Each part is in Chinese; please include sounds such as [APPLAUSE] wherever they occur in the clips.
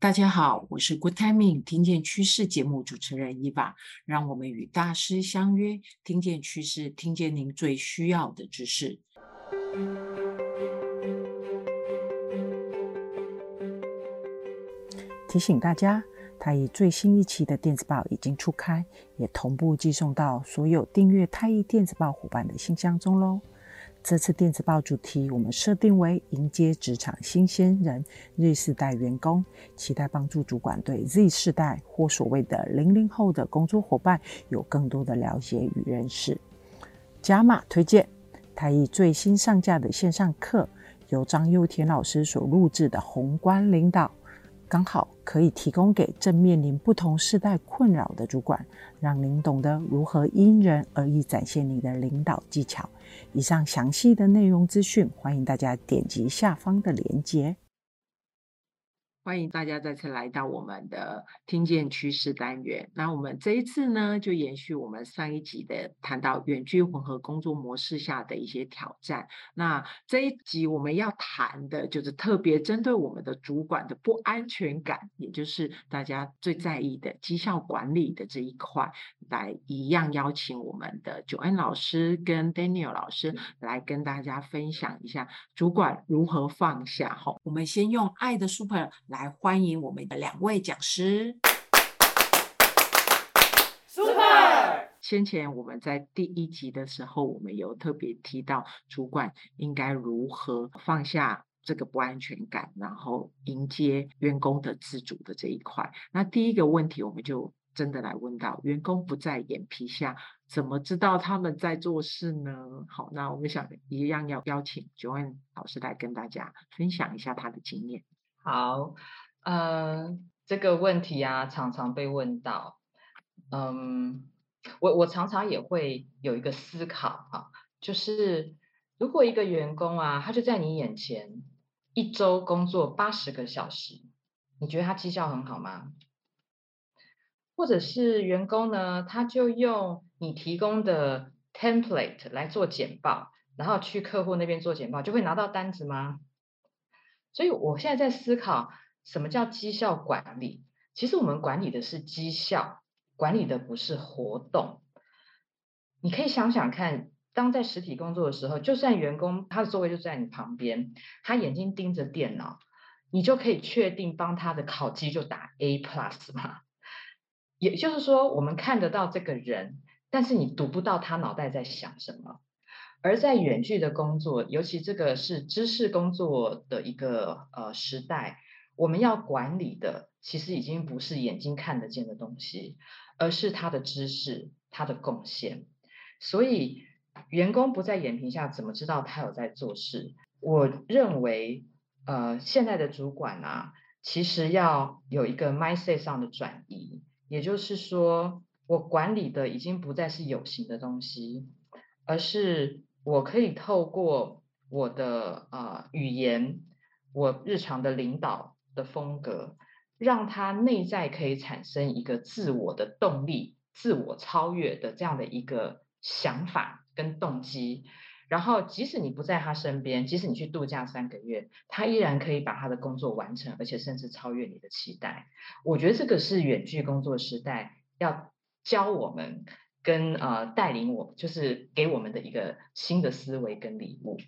大家好，我是 Good Timing 听见趋势节目主持人伊娃，让我们与大师相约，听见趋势，听见您最需要的知识。提醒大家，太毅最新一期的电子报已经出刊，也同步寄送到所有订阅太毅电子报伙伴的信箱中喽。这次电子报主题我们设定为迎接职场新鲜人 Z 世代员工，期待帮助主管对 Z 世代或所谓的零零后的工作伙伴有更多的了解与认识。加码推荐台艺最新上架的线上课，由张佑田老师所录制的宏观领导。刚好可以提供给正面临不同世代困扰的主管，让您懂得如何因人而异展现你的领导技巧。以上详细的内容资讯，欢迎大家点击下方的链接。欢迎大家再次来到我们的听见趋势单元。那我们这一次呢，就延续我们上一集的谈到远距混合工作模式下的一些挑战。那这一集我们要谈的就是特别针对我们的主管的不安全感，也就是大家最在意的绩效管理的这一块，来一样邀请我们的 Joanne 老师跟 Daniel 老师来跟大家分享一下主管如何放下。哈，我们先用爱的 Super。来欢迎我们的两位讲师，Super。先前我们在第一集的时候，我们有特别提到主管应该如何放下这个不安全感，然后迎接员工的自主的这一块。那第一个问题，我们就真的来问到：员工不在眼皮下，怎么知道他们在做事呢？好，那我们想一样要邀请 Joanne 老师来跟大家分享一下他的经验。好，呃，这个问题啊，常常被问到。嗯，我我常常也会有一个思考啊，就是如果一个员工啊，他就在你眼前，一周工作八十个小时，你觉得他绩效很好吗？或者是员工呢，他就用你提供的 template 来做简报，然后去客户那边做简报，就会拿到单子吗？所以我现在在思考，什么叫绩效管理？其实我们管理的是绩效，管理的不是活动。你可以想想看，当在实体工作的时候，就算员工他的座位就在你旁边，他眼睛盯着电脑，你就可以确定帮他的考绩就打 A plus 吗？也就是说，我们看得到这个人，但是你读不到他脑袋在想什么。而在远距的工作，尤其这个是知识工作的一个呃时代，我们要管理的其实已经不是眼睛看得见的东西，而是他的知识、他的贡献。所以员工不在眼皮下，怎么知道他有在做事？我认为，呃，现在的主管啊，其实要有一个 mindset 上的转移，也就是说，我管理的已经不再是有形的东西，而是。我可以透过我的呃语言，我日常的领导的风格，让他内在可以产生一个自我的动力、自我超越的这样的一个想法跟动机。然后，即使你不在他身边，即使你去度假三个月，他依然可以把他的工作完成，而且甚至超越你的期待。我觉得这个是远距工作时代要教我们。跟呃带领我，就是给我们的一个新的思维跟礼物。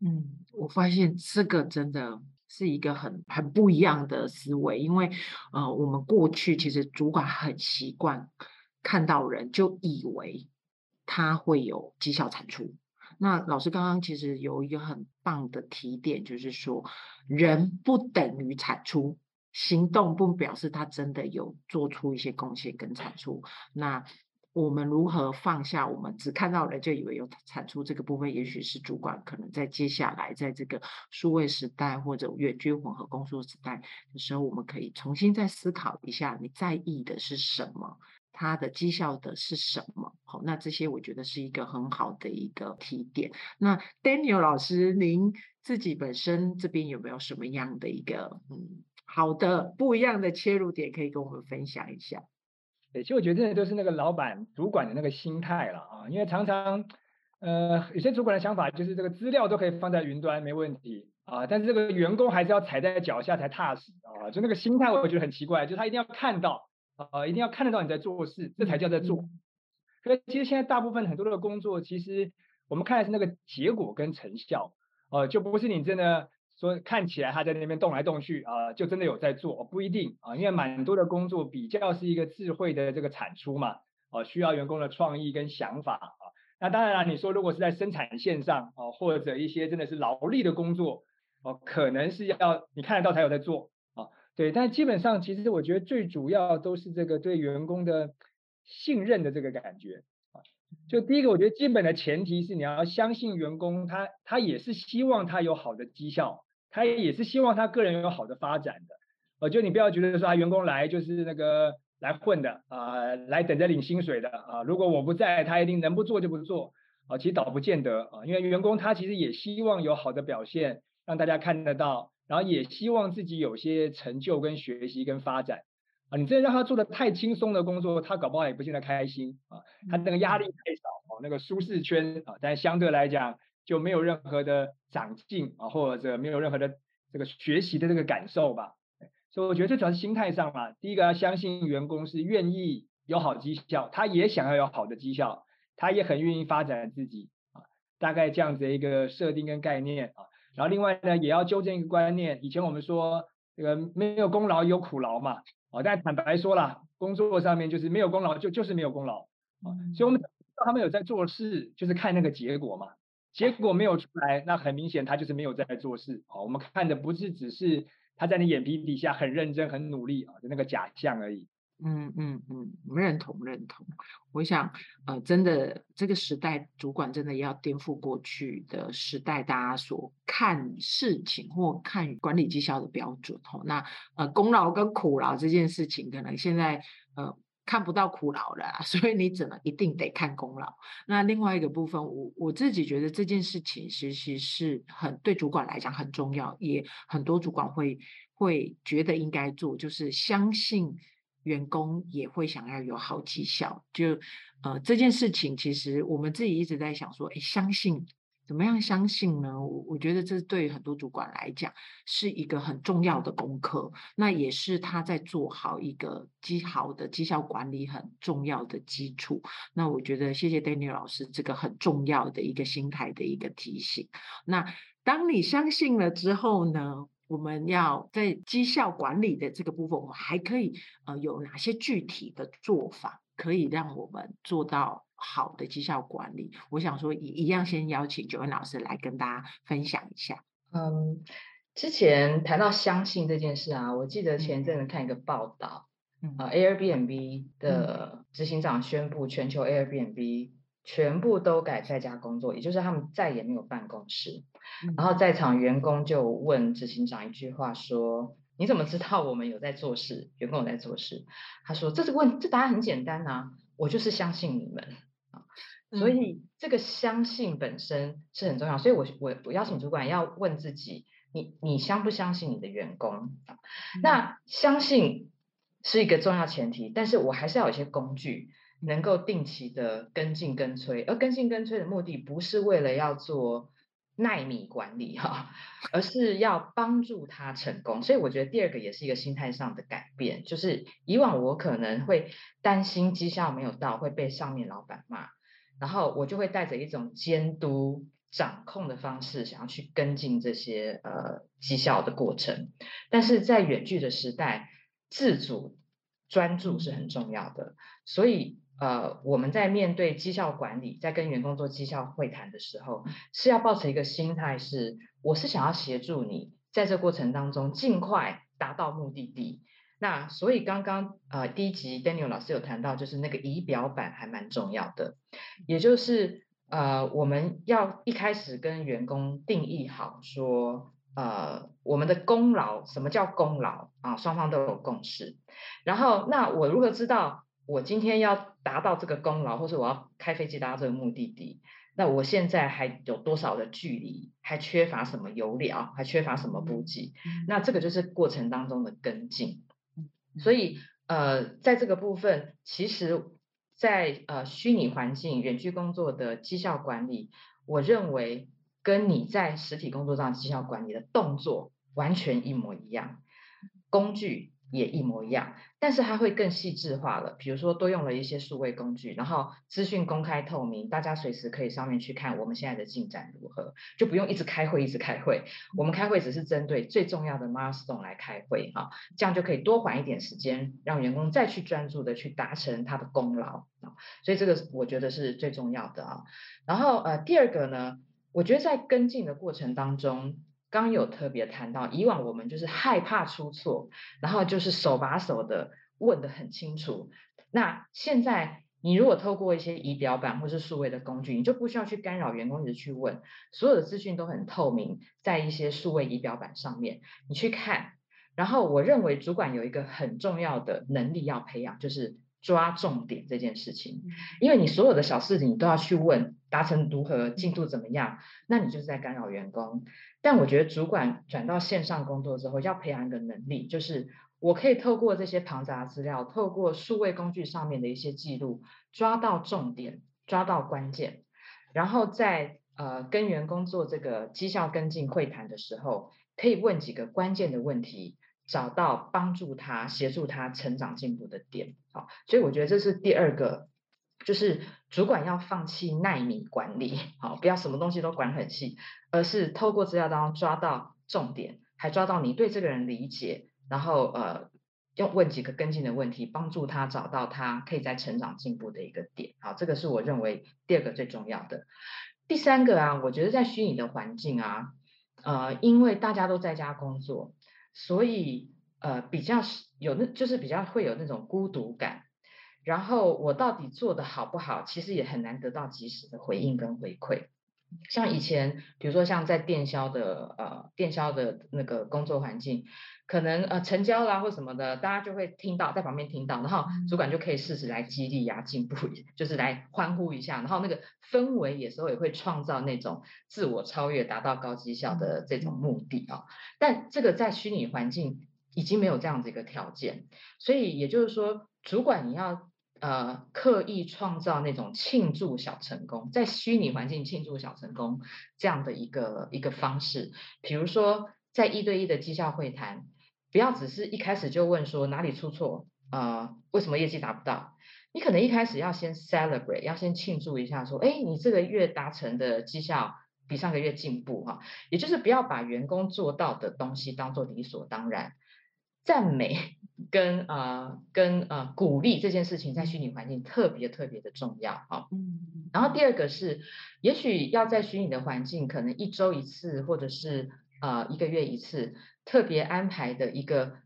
嗯，我发现这个真的是一个很很不一样的思维，因为呃我们过去其实主管很习惯看到人就以为他会有绩效产出。那老师刚刚其实有一个很棒的提点，就是说人不等于产出，行动不表示他真的有做出一些贡献跟产出。那我们如何放下？我们只看到了就以为有产出这个部分，也许是主管可能在接下来在这个数位时代或者远距混合工作时代的时候，我们可以重新再思考一下，你在意的是什么？他的绩效的是什么？好，那这些我觉得是一个很好的一个提点。那 Daniel 老师，您自己本身这边有没有什么样的一个嗯好的不一样的切入点，可以跟我们分享一下？对，其实我觉得这都是那个老板主管的那个心态了啊，因为常常，呃，有些主管的想法就是这个资料都可以放在云端没问题，啊，但是这个员工还是要踩在脚下才踏实啊，就那个心态我觉得很奇怪，就他一定要看到啊，一定要看得到你在做事，这才叫在做。可是其实现在大部分很多的工作，其实我们看的是那个结果跟成效，呃，就不是你真的说看起来他在那边动来动去啊，就真的有在做，不一定啊，因为蛮多的工作比较是一个智慧的这个产出嘛，啊，需要员工的创意跟想法啊。那当然了，你说如果是在生产线上啊，或者一些真的是劳力的工作，哦，可能是要你看得到才有在做啊，对，但基本上其实我觉得最主要都是这个对员工的。信任的这个感觉，就第一个，我觉得基本的前提是你要相信员工他，他也是希望他有好的绩效，他也是希望他个人有好的发展的。呃，就你不要觉得说啊，员工来就是那个来混的啊，来等着领薪水的啊。如果我不在，他一定能不做就不做啊。其实倒不见得啊，因为员工他其实也希望有好的表现，让大家看得到，然后也希望自己有些成就跟学习跟发展。啊，你真的让他做的太轻松的工作，他搞不好也不见得开心啊。他那个压力太少哦，那个舒适圈啊，但相对来讲就没有任何的长进啊，或者没有任何的这个学习的这个感受吧。所以我觉得最主要是心态上嘛。第一个要相信员工是愿意有好绩效，他也想要有好的绩效，他也很愿意发展自己啊。大概这样子的一个设定跟概念啊。然后另外呢，也要纠正一个观念，以前我们说这个没有功劳有苦劳嘛。哦，但坦白说啦，工作上面就是没有功劳就就是没有功劳啊，所以我们知道他们有在做事，就是看那个结果嘛，结果没有出来，那很明显他就是没有在做事啊。我们看的不是只是他在你眼皮底下很认真很努力啊的那个假象而已。嗯嗯嗯，认同认同。我想，呃，真的这个时代，主管真的要颠覆过去的时代，大家所看事情或看管理绩效的标准。哦，那呃，功劳跟苦劳这件事情，可能现在呃看不到苦劳了，[LAUGHS] 所以你只能一定得看功劳。那另外一个部分，我我自己觉得这件事情其实是很对主管来讲很重要，也很多主管会会觉得应该做，就是相信。员工也会想要有好绩效，就呃这件事情，其实我们自己一直在想说，诶，相信怎么样相信呢？我我觉得这对很多主管来讲是一个很重要的功课，那也是他在做好一个绩好的绩效管理很重要的基础。那我觉得谢谢 Daniel 老师这个很重要的一个心态的一个提醒。那当你相信了之后呢？我们要在绩效管理的这个部分，我们还可以呃有哪些具体的做法，可以让我们做到好的绩效管理？我想说，一一样先邀请 Joanne 老师来跟大家分享一下。嗯，之前谈到相信这件事啊，我记得前阵子看一个报道，嗯、呃，Airbnb 的执行长宣布全球 Airbnb。全部都改在家工作，也就是他们再也没有办公室。嗯、然后在场员工就问执行长一句话说：“你怎么知道我们有在做事？员工有在做事？”他说：“这个问这答案很简单啊，我就是相信你们啊。嗯”所以这个相信本身是很重要。所以我我我邀请主管要问自己：你你相不相信你的员工啊？嗯、那相信是一个重要前提，但是我还是要有一些工具。能够定期的跟进跟催，而跟进跟催的目的不是为了要做耐米管理哈，而是要帮助他成功。所以我觉得第二个也是一个心态上的改变，就是以往我可能会担心绩效没有到会被上面老板骂，然后我就会带着一种监督掌控的方式，想要去跟进这些呃绩效的过程。但是在远距的时代，自主专注是很重要的，所以。呃，我们在面对绩效管理，在跟员工做绩效会谈的时候，是要抱持一个心态是，我是想要协助你在这过程当中尽快达到目的地。那所以刚刚呃第一集 Daniel 老师有谈到，就是那个仪表板还蛮重要的，也就是呃我们要一开始跟员工定义好说，呃我们的功劳，什么叫功劳啊？双方都有共识。然后那我如何知道？我今天要达到这个功劳，或是我要开飞机达到这个目的地，那我现在还有多少的距离？还缺乏什么油料？还缺乏什么补给？那这个就是过程当中的跟进。所以，呃，在这个部分，其实在，在呃虚拟环境、远距工作的绩效管理，我认为跟你在实体工作上绩效管理的动作完全一模一样，工具。也一模一样，但是它会更细致化了。比如说，多用了一些数位工具，然后资讯公开透明，大家随时可以上面去看我们现在的进展如何，就不用一直开会，一直开会。我们开会只是针对最重要的 milestone 来开会哈，这样就可以多缓一点时间，让员工再去专注的去达成他的功劳啊。所以这个我觉得是最重要的啊。然后呃，第二个呢，我觉得在跟进的过程当中。刚有特别谈到，以往我们就是害怕出错，然后就是手把手的问得很清楚。那现在你如果透过一些仪表板或是数位的工具，你就不需要去干扰员工一直去问，所有的资讯都很透明，在一些数位仪表板上面，你去看。然后我认为主管有一个很重要的能力要培养，就是抓重点这件事情，因为你所有的小事情你都要去问，达成如何，进度怎么样，那你就是在干扰员工。但我觉得主管转到线上工作之后，要培养一个能力，就是我可以透过这些庞杂资料，透过数位工具上面的一些记录，抓到重点，抓到关键，然后在呃跟员工做这个绩效跟进会谈的时候，可以问几个关键的问题，找到帮助他、协助他成长进步的点。好，所以我觉得这是第二个。就是主管要放弃耐米管理，好，不要什么东西都管很细，而是透过资料当中抓到重点，还抓到你对这个人理解，然后呃，要问几个跟进的问题，帮助他找到他可以在成长进步的一个点，好，这个是我认为第二个最重要的。第三个啊，我觉得在虚拟的环境啊，呃，因为大家都在家工作，所以呃，比较有那，就是比较会有那种孤独感。然后我到底做得好不好，其实也很难得到及时的回应跟回馈。像以前，比如说像在电销的呃电销的那个工作环境，可能呃成交啦或什么的，大家就会听到在旁边听到，然后主管就可以适时来激励呀、进步，就是来欢呼一下，然后那个氛围有时候也会创造那种自我超越、达到高绩效的这种目的啊。但这个在虚拟环境已经没有这样子一个条件，所以也就是说，主管你要。呃，刻意创造那种庆祝小成功，在虚拟环境庆祝小成功这样的一个一个方式，比如说在一对一的绩效会谈，不要只是一开始就问说哪里出错，呃，为什么业绩达不到？你可能一开始要先 celebrate，要先庆祝一下，说，哎，你这个月达成的绩效比上个月进步哈，也就是不要把员工做到的东西当做理所当然。赞美跟呃跟呃鼓励这件事情在虚拟环境特别特别的重要啊。嗯。然后第二个是，也许要在虚拟的环境，可能一周一次或者是呃一个月一次，特别安排的一个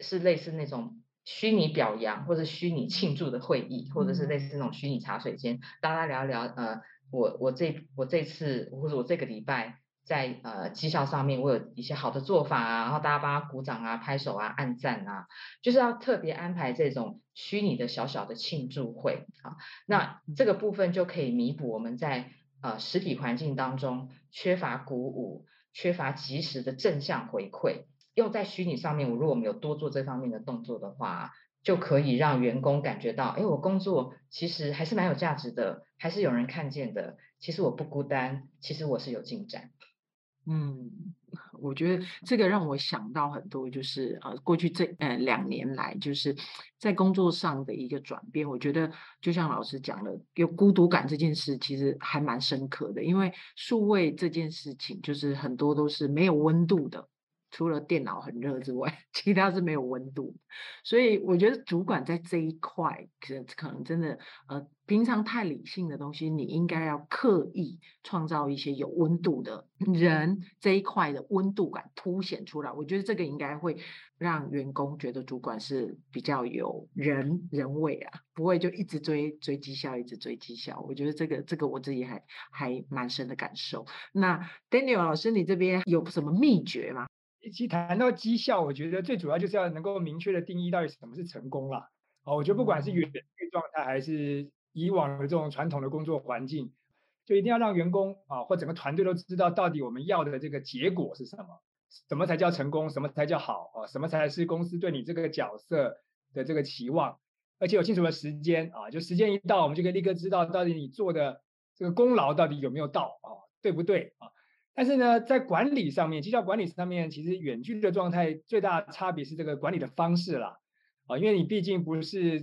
是类似那种虚拟表扬或者虚拟庆祝的会议，或者是类似那种虚拟茶水间，大家聊一聊呃我我这我这次或者我这个礼拜。在呃绩效上面，我有一些好的做法啊，然后大家帮他鼓掌啊、拍手啊、按赞啊，就是要特别安排这种虚拟的小小的庆祝会啊。那这个部分就可以弥补我们在呃实体环境当中缺乏鼓舞、缺乏及时的正向回馈。用在虚拟上面，我如果我们有多做这方面的动作的话，就可以让员工感觉到，哎，我工作其实还是蛮有价值的，还是有人看见的。其实我不孤单，其实我是有进展。嗯，我觉得这个让我想到很多，就是呃，过去这呃两年来，就是在工作上的一个转变。我觉得就像老师讲的，有孤独感这件事，其实还蛮深刻的，因为数位这件事情，就是很多都是没有温度的。除了电脑很热之外，[LAUGHS] 其他是没有温度。所以我觉得主管在这一块，可能可能真的，呃，平常太理性的东西，你应该要刻意创造一些有温度的人这一块的温度感凸显出来。我觉得这个应该会让员工觉得主管是比较有人人味啊，不会就一直追追绩效，一直追绩效。我觉得这个这个我自己还还蛮深的感受。那 Daniel 老师，你这边有什么秘诀吗？其实谈到绩效，我觉得最主要就是要能够明确的定义到底什么是成功啦。哦，我觉得不管是远距状态还是以往的这种传统的工作环境，就一定要让员工啊或整个团队都知道到底我们要的这个结果是什么，什么才叫成功，什么才叫好啊，什么才是公司对你这个角色的这个期望，而且有清楚的时间啊，就时间一到，我们就可以立刻知道到底你做的这个功劳到底有没有到啊，对不对啊？但是呢，在管理上面，绩效管理上面，其实远距的状态最大的差别是这个管理的方式啦，啊，因为你毕竟不是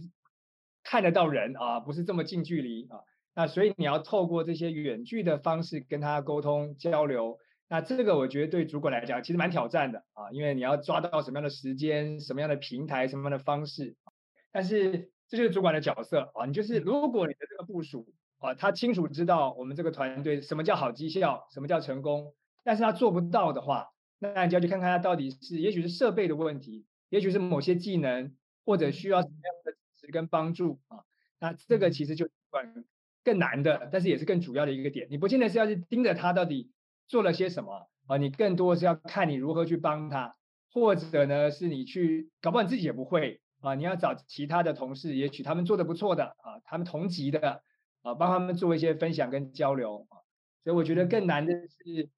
看得到人啊，不是这么近距离啊，那所以你要透过这些远距的方式跟他沟通交流，那这个我觉得对主管来讲其实蛮挑战的啊，因为你要抓到什么样的时间、什么样的平台、什么样的方式，但是这就是主管的角色啊，你就是如果你的这个部属。啊，他清楚知道我们这个团队什么叫好绩效，什么叫成功，但是他做不到的话，那你就要去看看他到底是，也许是设备的问题，也许是某些技能，或者需要什么样的支持跟帮助啊。那这个其实就更难的，但是也是更主要的一个点。你不见得是要去盯着他到底做了些什么啊，你更多是要看你如何去帮他，或者呢是你去，搞不好你自己也不会啊，你要找其他的同事，也许他们做的不错的啊，他们同级的。啊，帮他们做一些分享跟交流啊，所以我觉得更难的是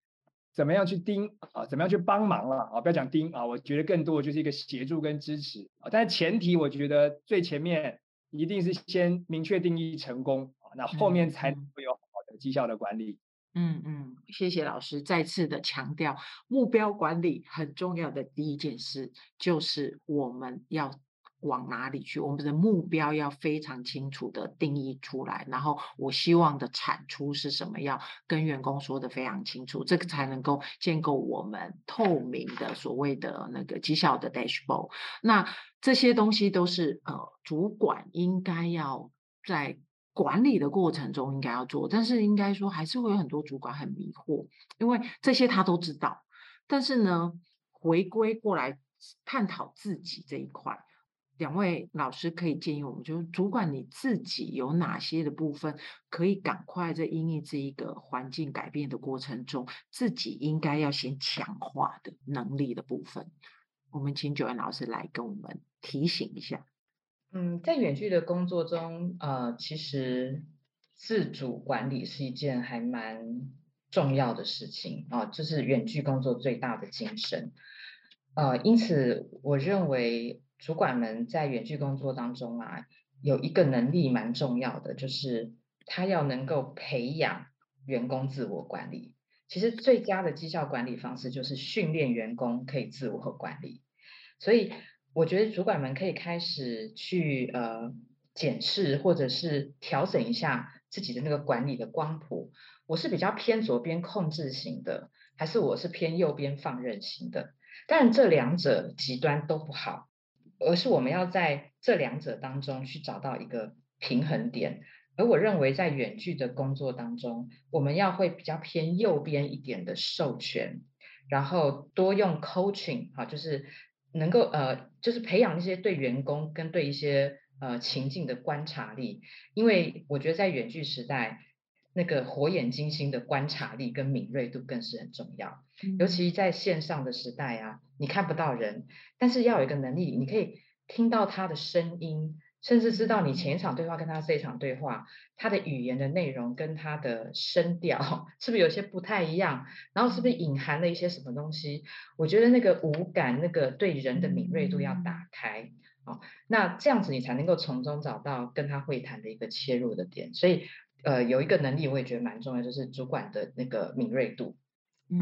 怎么样去盯啊，怎么样去帮忙了啊，不要讲盯啊，我觉得更多的就是一个协助跟支持啊，但是前提我觉得最前面一定是先明确定义成功啊，那后面才会有好的绩效的管理。嗯嗯，谢谢老师再次的强调，目标管理很重要的第一件事就是我们要。往哪里去？我们的目标要非常清楚的定义出来，然后我希望的产出是什么？要跟员工说的非常清楚，这个才能够建构我们透明的所谓的那个绩效的 dashboard。那这些东西都是呃，主管应该要在管理的过程中应该要做，但是应该说还是会有很多主管很迷惑，因为这些他都知道，但是呢，回归过来探讨自己这一块。两位老师可以建议我们，就是主管你自己有哪些的部分可以赶快在因应这一个环境改变的过程中，自己应该要先强化的能力的部分。我们请九安老师来跟我们提醒一下。嗯，在远距的工作中，呃，其实自主管理是一件还蛮重要的事情啊，这、呃就是远距工作最大的精神。呃，因此我认为。主管们在远距工作当中啊，有一个能力蛮重要的，就是他要能够培养员工自我管理。其实最佳的绩效管理方式就是训练员工可以自我和管理。所以我觉得主管们可以开始去呃检视或者是调整一下自己的那个管理的光谱。我是比较偏左边控制型的，还是我是偏右边放任型的？但这两者极端都不好。而是我们要在这两者当中去找到一个平衡点，而我认为在远距的工作当中，我们要会比较偏右边一点的授权，然后多用 coaching 哈，就是能够呃，就是培养一些对员工跟对一些呃情境的观察力，因为我觉得在远距时代，那个火眼金睛的观察力跟敏锐度更是很重要，尤其在线上的时代啊。你看不到人，但是要有一个能力，你可以听到他的声音，甚至知道你前一场对话跟他这一场对话，他的语言的内容跟他的声调 [LAUGHS] 是不是有些不太一样？然后是不是隐含了一些什么东西？我觉得那个五感，那个对人的敏锐度要打开哦，那这样子你才能够从中找到跟他会谈的一个切入的点。所以，呃，有一个能力我也觉得蛮重要，就是主管的那个敏锐度。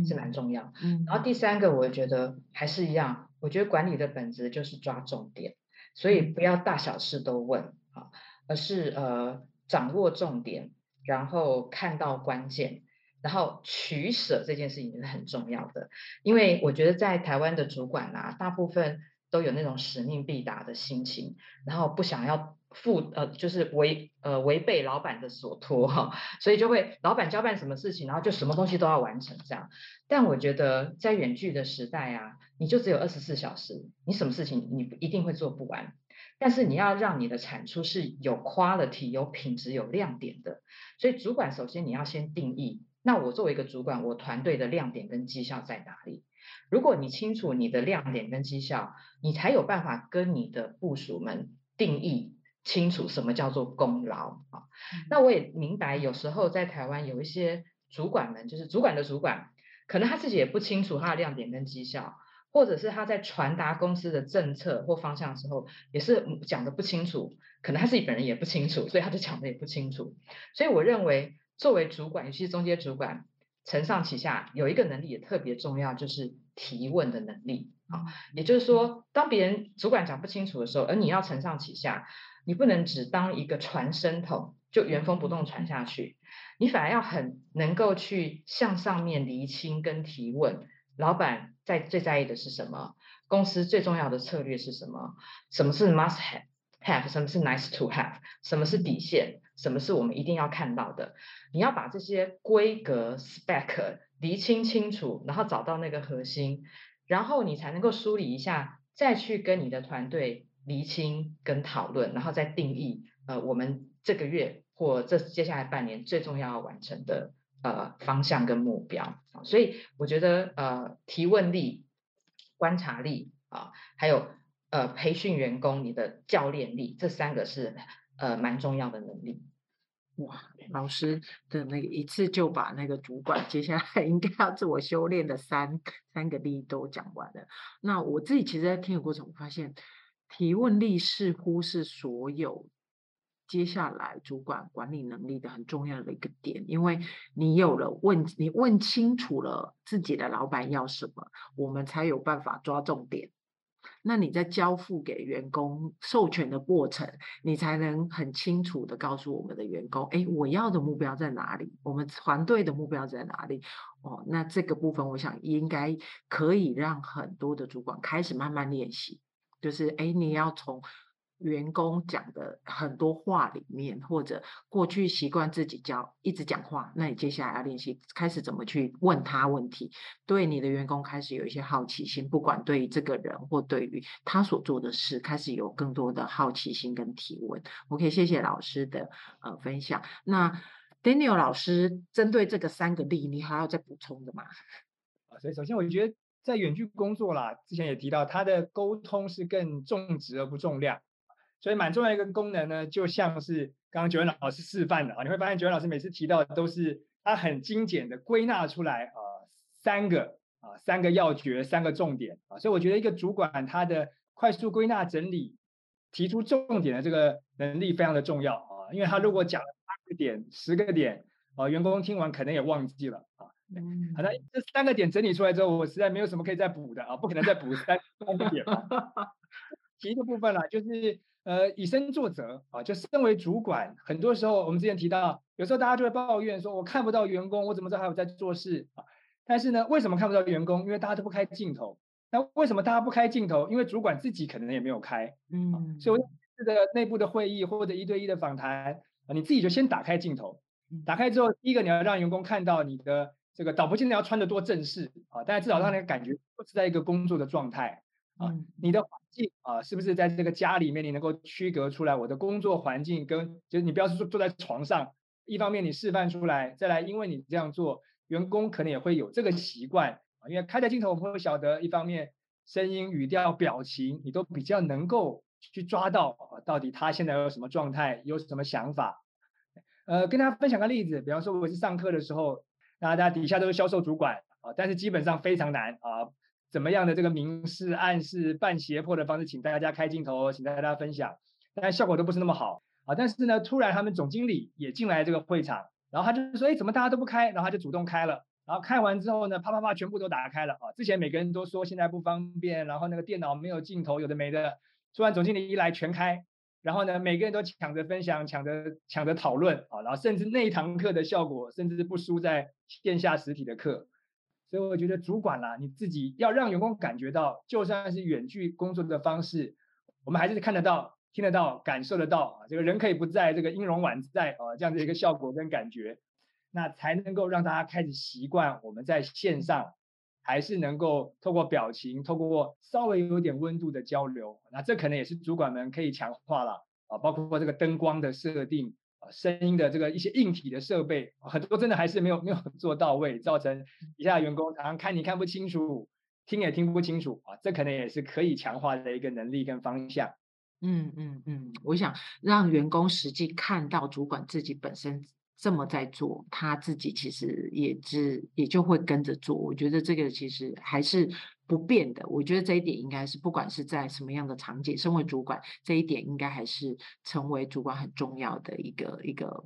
是蛮重要，嗯，然后第三个，我觉得还是一样，我觉得管理的本质就是抓重点，所以不要大小事都问啊，而是呃掌握重点，然后看到关键，然后取舍这件事情是很重要的，因为我觉得在台湾的主管啊，大部分都有那种使命必达的心情，然后不想要。负呃就是违呃违背老板的所托哈，[LAUGHS] 所以就会老板交办什么事情，然后就什么东西都要完成这样。但我觉得在远距的时代啊，你就只有二十四小时，你什么事情你一定会做不完。但是你要让你的产出是有 quality、有品质、有亮点的。所以主管首先你要先定义，那我作为一个主管，我团队的亮点跟绩效在哪里？如果你清楚你的亮点跟绩效，你才有办法跟你的部属们定义。清楚什么叫做功劳啊？那我也明白，有时候在台湾有一些主管们，就是主管的主管，可能他自己也不清楚他的亮点跟绩效，或者是他在传达公司的政策或方向的时候，也是讲的不清楚，可能他自己本人也不清楚，所以他就讲的也不清楚。所以我认为，作为主管，尤其是中间主管，承上启下，有一个能力也特别重要，就是提问的能力啊。也就是说，当别人主管讲不清楚的时候，而你要承上启下，你不能只当一个传声筒，就原封不动传下去，你反而要很能够去向上面厘清跟提问。老板在最在意的是什么？公司最重要的策略是什么？什么是 must have？have 什么是 nice to have，什么是底线，什么是我们一定要看到的？你要把这些规格 spec 厘清清楚，然后找到那个核心，然后你才能够梳理一下，再去跟你的团队厘清跟讨论，然后再定义呃我们这个月或这接下来半年最重要要完成的呃方向跟目标。所以我觉得呃提问力、观察力啊，还有。呃，培训员工，你的教练力，这三个是呃蛮重要的能力。哇，老师的那个一次就把那个主管接下来应该要自我修炼的三三个力都讲完了。那我自己其实，在听的过程，我发现提问力似乎是所有接下来主管管理能力的很重要的一个点，因为你有了问，你问清楚了自己的老板要什么，我们才有办法抓重点。那你在交付给员工授权的过程，你才能很清楚的告诉我们的员工，哎，我要的目标在哪里？我们团队的目标在哪里？哦，那这个部分，我想应该可以让很多的主管开始慢慢练习，就是哎，你要从。员工讲的很多话里面，或者过去习惯自己讲一直讲话，那你接下来要练习开始怎么去问他问题，对你的员工开始有一些好奇心，不管对于这个人或对于他所做的事，开始有更多的好奇心跟提问。OK，谢谢老师的呃分享。那 Daniel 老师针对这个三个例，你还要再补充的吗？啊，所以首先我觉得在远距工作啦，之前也提到他的沟通是更重质而不重量。所以蛮重要一个功能呢，就像是刚刚九元老师示范的啊，你会发现九元老师每次提到的都是他很精简的归纳出来啊，三个啊三个要诀，三个重点啊，所以我觉得一个主管他的快速归纳整理，提出重点的这个能力非常的重要啊，因为他如果讲了八个点、十个点啊，员工听完可能也忘记了啊，好，的这三个点整理出来之后，我实在没有什么可以再补的啊，不可能再补三三个点了。题的部分啦，就是。呃，以身作则啊，就身为主管，很多时候我们之前提到，有时候大家就会抱怨说，我看不到员工，我怎么知道还有在做事啊？但是呢，为什么看不到员工？因为大家都不开镜头。那为什么大家不开镜头？因为主管自己可能也没有开。嗯，所以这个内部的会议或者一对一的访谈啊，你自己就先打开镜头。打开之后，第一个你要让员工看到你的这个，倒不见得要穿的多正式啊，但是至少让那个感觉是在一个工作的状态。啊，你的环境啊，是不是在这个家里面，你能够区隔出来我的工作环境跟，就是你不要是说坐在床上，一方面你示范出来，再来，因为你这样做，员工可能也会有这个习惯啊，因为开着镜头，我们会晓得，一方面声音、语调、表情，你都比较能够去抓到啊，到底他现在有什么状态，有什么想法。呃，跟大家分享个例子，比方说我是上课的时候，那大家底下都是销售主管啊，但是基本上非常难啊。怎么样的这个明示、暗示、半胁迫的方式，请大家开镜头，请大家分享，但效果都不是那么好啊。但是呢，突然他们总经理也进来这个会场，然后他就说：“哎，怎么大家都不开？”然后他就主动开了，然后开完之后呢，啪啪啪，全部都打开了啊。之前每个人都说现在不方便，然后那个电脑没有镜头，有的没的。突然总经理一来全开，然后呢，每个人都抢着分享，抢着抢着讨论啊，然后甚至那一堂课的效果，甚至不输在线下实体的课。所以我觉得主管啦，你自己要让员工感觉到，就算是远距工作的方式，我们还是看得到、听得到、感受得到啊。这个人可以不在，这个音容宛在啊，这样的一个效果跟感觉，那才能够让大家开始习惯我们在线上，还是能够透过表情、透过稍微有点温度的交流。那这可能也是主管们可以强化了啊，包括这个灯光的设定。啊，声音的这个一些硬体的设备，很多真的还是没有没有做到位，造成底下员工常常看你看不清楚，听也听不清楚啊，这可能也是可以强化的一个能力跟方向。嗯嗯嗯，我想让员工实际看到主管自己本身。这么在做，他自己其实也是也就会跟着做。我觉得这个其实还是不变的。我觉得这一点应该是不管是在什么样的场景，身为主管，这一点应该还是成为主管很重要的一个一个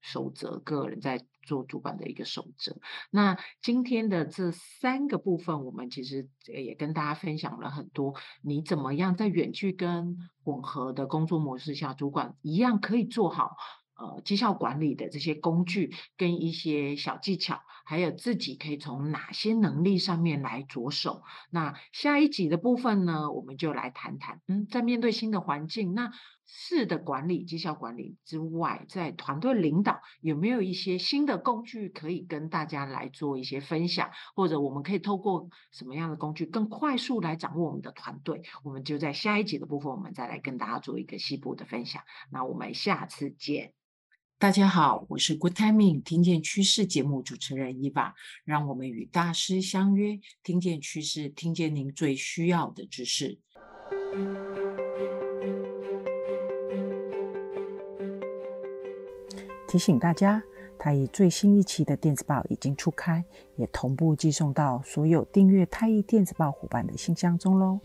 守则，个人在做主管的一个守则。那今天的这三个部分，我们其实也跟大家分享了很多，你怎么样在远距跟混合的工作模式下，主管一样可以做好。呃，绩效管理的这些工具跟一些小技巧，还有自己可以从哪些能力上面来着手。那下一集的部分呢，我们就来谈谈，嗯，在面对新的环境，那事的管理、绩效管理之外，在团队领导有没有一些新的工具可以跟大家来做一些分享，或者我们可以透过什么样的工具更快速来掌握我们的团队？我们就在下一集的部分，我们再来跟大家做一个细部的分享。那我们下次见。大家好，我是 Good Timing 听见趋势节目主持人伊娃，让我们与大师相约，听见趋势，听见您最需要的知识。提醒大家，太毅最新一期的电子报已经出开，也同步寄送到所有订阅太毅电子报伙伴的信箱中喽。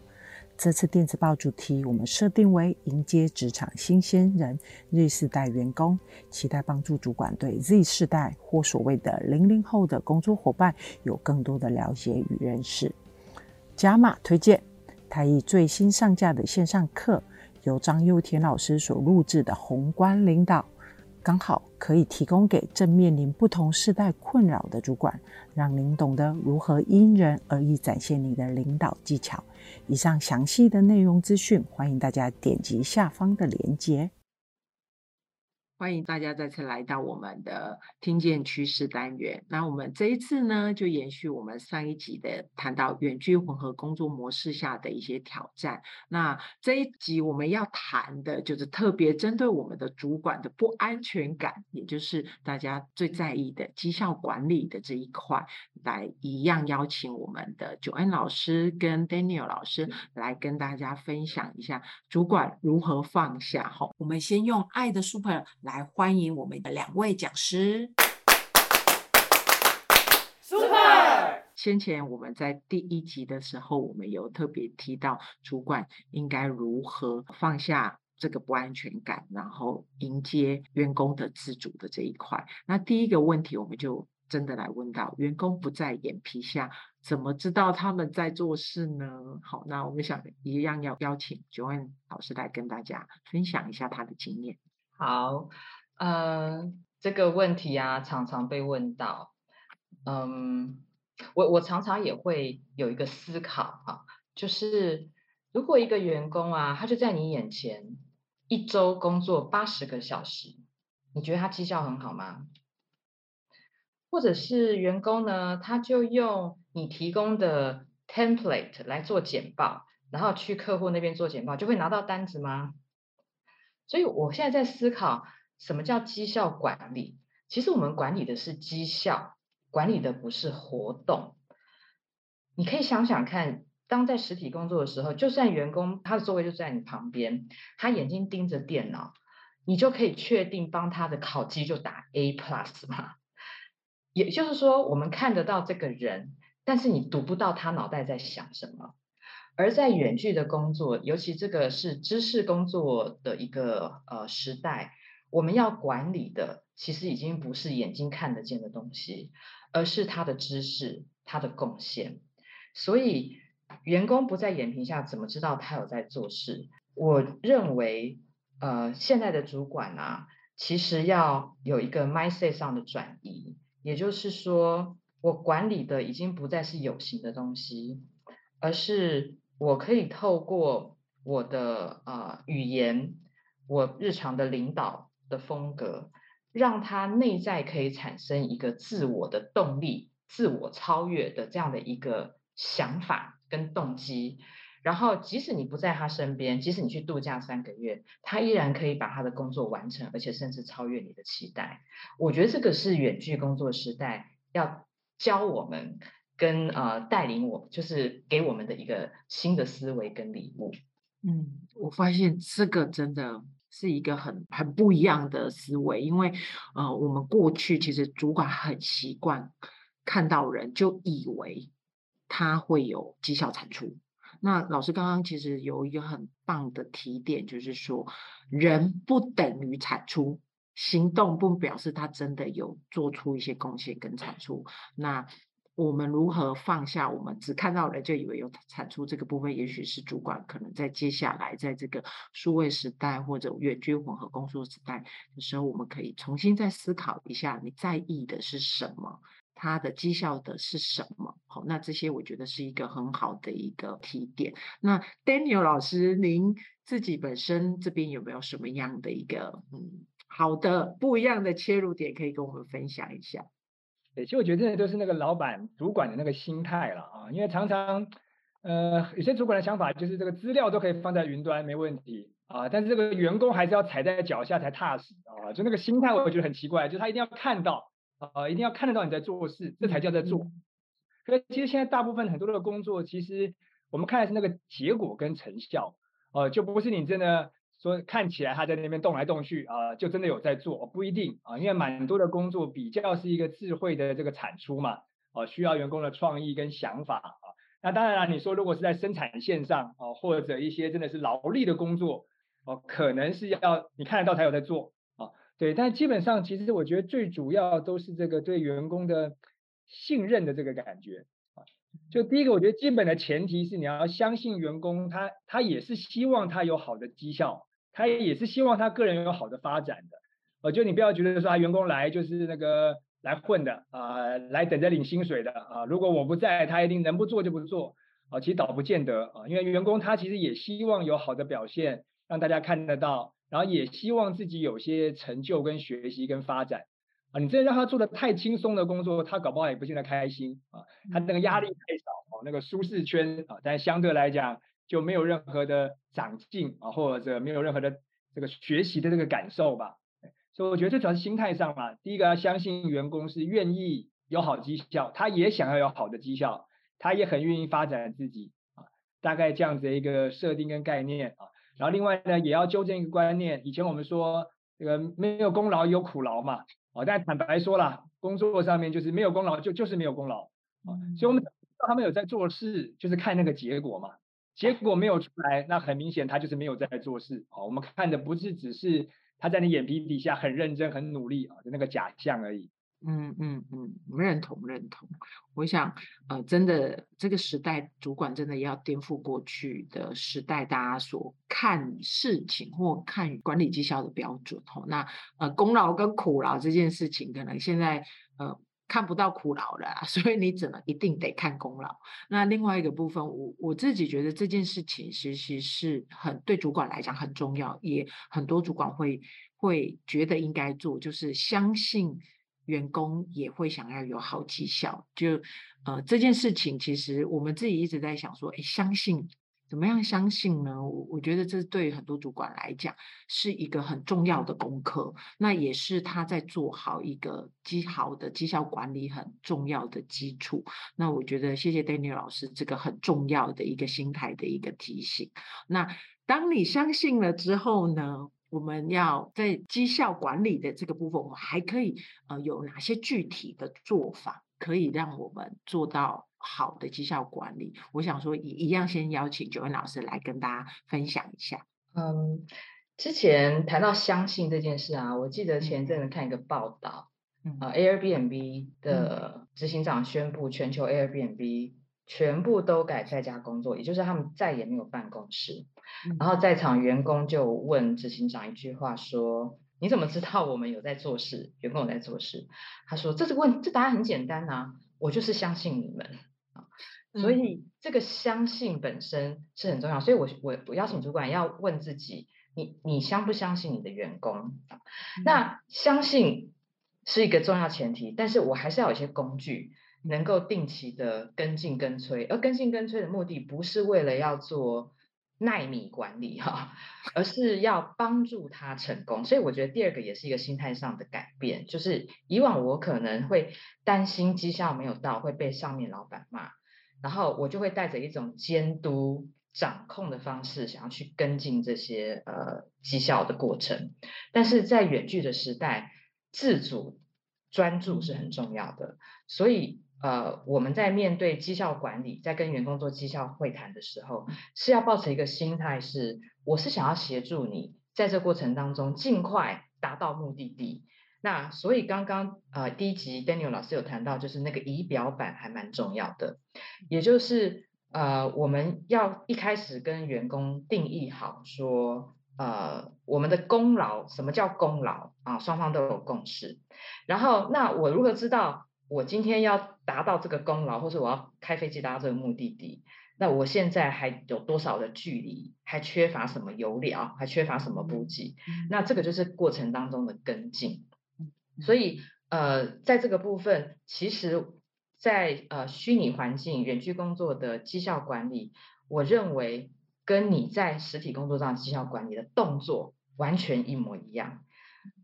这次电子报主题我们设定为迎接职场新鲜人 Z 世代员工，期待帮助主管对 Z 世代或所谓的零零后的工作伙伴有更多的了解与认识。加码推荐太毅最新上架的线上课，由张佑田老师所录制的宏观领导。刚好可以提供给正面临不同世代困扰的主管，让您懂得如何因人而异展现你的领导技巧。以上详细的内容资讯，欢迎大家点击下方的链接。欢迎大家再次来到我们的听见趋势单元。那我们这一次呢，就延续我们上一集的谈到远距混合工作模式下的一些挑战。那这一集我们要谈的就是特别针对我们的主管的不安全感，也就是大家最在意的绩效管理的这一块，来一样邀请我们的 Joanne 老师跟 Daniel 老师来跟大家分享一下主管如何放下。好，我们先用爱的 Super。来欢迎我们的两位讲师。Super！先前我们在第一集的时候，我们有特别提到主管应该如何放下这个不安全感，然后迎接员工的自主的这一块。那第一个问题，我们就真的来问到：员工不在眼皮下，怎么知道他们在做事呢？好，那我们想一样要邀请 Joanne 老师来跟大家分享一下他的经验。好，呃，这个问题啊，常常被问到。嗯，我我常常也会有一个思考哈，就是如果一个员工啊，他就在你眼前，一周工作八十个小时，你觉得他绩效很好吗？或者是员工呢，他就用你提供的 template 来做简报，然后去客户那边做简报，就会拿到单子吗？所以我现在在思考，什么叫绩效管理？其实我们管理的是绩效，管理的不是活动。你可以想想看，当在实体工作的时候，就算员工他的座位就在你旁边，他眼睛盯着电脑，你就可以确定帮他的考绩就打 A plus 嘛。也就是说，我们看得到这个人，但是你读不到他脑袋在想什么。而在远距的工作，尤其这个是知识工作的一个呃时代，我们要管理的其实已经不是眼睛看得见的东西，而是他的知识、他的贡献。所以员工不在眼皮下，怎么知道他有在做事？我认为，呃，现在的主管啊，其实要有一个 mindset 上的转移，也就是说，我管理的已经不再是有形的东西，而是。我可以透过我的呃语言，我日常的领导的风格，让他内在可以产生一个自我的动力、自我超越的这样的一个想法跟动机。然后，即使你不在他身边，即使你去度假三个月，他依然可以把他的工作完成，而且甚至超越你的期待。我觉得这个是远距工作时代要教我们。跟呃带领我，就是给我们的一个新的思维跟礼物。嗯，我发现这个真的是一个很很不一样的思维，因为呃我们过去其实主管很习惯看到人就以为他会有绩效产出。那老师刚刚其实有一个很棒的提点，就是说人不等于产出。行动不表示他真的有做出一些贡献跟产出。那我们如何放下？我们只看到了就以为有产出这个部分，也许是主管可能在接下来在这个数位时代或者远距混合工作时代的时候，我们可以重新再思考一下，你在意的是什么？它的绩效的是什么？好，那这些我觉得是一个很好的一个提点。那 Daniel 老师，您自己本身这边有没有什么样的一个嗯好的不一样的切入点，可以跟我们分享一下？对，其实我觉得这都是那个老板、主管的那个心态了啊，因为常常，呃，有些主管的想法就是这个资料都可以放在云端没问题啊，但是这个员工还是要踩在脚下才踏实啊，就那个心态我觉得很奇怪，就是他一定要看到啊，一定要看得到你在做事，这才叫在做。可是其实现在大部分很多的工作，其实我们看的是那个结果跟成效，呃，就不是你真的。说看起来他在那边动来动去啊，就真的有在做，不一定啊，因为蛮多的工作比较是一个智慧的这个产出嘛，啊，需要员工的创意跟想法啊。那当然了，你说如果是在生产线上啊，或者一些真的是劳力的工作，哦，可能是要你看得到才有在做啊，对。但基本上，其实我觉得最主要都是这个对员工的信任的这个感觉啊。就第一个，我觉得基本的前提是你要相信员工他，他他也是希望他有好的绩效。他也是希望他个人有好的发展的，呃，就你不要觉得说啊员工来就是那个来混的啊、来等着领薪水的啊、如果我不在，他一定能不做就不做啊、其实倒不见得啊、因为员工他其实也希望有好的表现，让大家看得到，然后也希望自己有些成就跟学习跟发展啊、呃。你这让他做的太轻松的工作，他搞不好也不见得开心啊、他那个压力太少啊、那个舒适圈啊、但相对来讲。就没有任何的长进啊，或者没有任何的这个学习的这个感受吧。所以我觉得这主要是心态上嘛。第一个要相信员工是愿意有好绩效，他也想要有好的绩效，他也很愿意发展自己啊。大概这样子的一个设定跟概念啊。然后另外呢，也要纠正一个观念。以前我们说这个没有功劳有苦劳嘛，啊，但坦白说啦，工作上面就是没有功劳就就是没有功劳啊。所以我们知道他们有在做事，就是看那个结果嘛。结果没有出来，那很明显他就是没有在做事。好，我们看的不是只是他在你眼皮底下很认真、很努力啊的那个假象而已。嗯嗯嗯，认同认同。我想，呃，真的这个时代，主管真的要颠覆过去的时代，大家所看事情或看管理绩效的标准。哦，那呃，功劳跟苦劳这件事情，可能现在呃。看不到苦劳了，[LAUGHS] 所以你只能一定得看功劳。那另外一个部分，我我自己觉得这件事情其实是很对主管来讲很重要，也很多主管会会觉得应该做，就是相信员工也会想要有好绩效。就呃这件事情，其实我们自己一直在想说，诶，相信。怎么样相信呢？我我觉得这对很多主管来讲是一个很重要的功课，那也是他在做好一个绩好的绩效管理很重要的基础。那我觉得谢谢 Daniel 老师这个很重要的一个心态的一个提醒。那当你相信了之后呢，我们要在绩效管理的这个部分，我们还可以呃有哪些具体的做法，可以让我们做到好的绩效管理，我想说一一样，先邀请 Joanne 老师来跟大家分享一下。嗯，之前谈到相信这件事啊，我记得前阵子看一个报道，嗯、呃，Airbnb 的执行长宣布，全球 Airbnb 全部都改在家工作，也就是他们再也没有办公室。嗯、然后在场员工就问执行长一句话说：“你怎么知道我们有在做事？员工有在做事？”他说：“这个问，这答案很简单啊，我就是相信你们。”所以这个相信本身是很重要，所以我我我邀请主管要问自己，你你相不相信你的员工？那相信是一个重要前提，但是我还是要有一些工具，能够定期的跟进跟催，而跟进跟催的目的不是为了要做耐米管理哈，而是要帮助他成功。所以我觉得第二个也是一个心态上的改变，就是以往我可能会担心绩效没有到会被上面老板骂。然后我就会带着一种监督、掌控的方式，想要去跟进这些呃绩效的过程。但是在远距的时代，自主专注是很重要的。所以呃，我们在面对绩效管理，在跟员工做绩效会谈的时候，是要抱持一个心态是：我是想要协助你在这过程当中尽快达到目的地。那所以刚刚呃第一集 Daniel 老师有谈到，就是那个仪表板还蛮重要的，也就是呃我们要一开始跟员工定义好说，呃我们的功劳，什么叫功劳啊？双方都有共识。然后那我如何知道我今天要达到这个功劳，或是我要开飞机达到这个目的地？那我现在还有多少的距离？还缺乏什么油料？还缺乏什么补给？那这个就是过程当中的跟进。所以，呃，在这个部分，其实在，在呃虚拟环境远距工作的绩效管理，我认为跟你在实体工作上绩效管理的动作完全一模一样，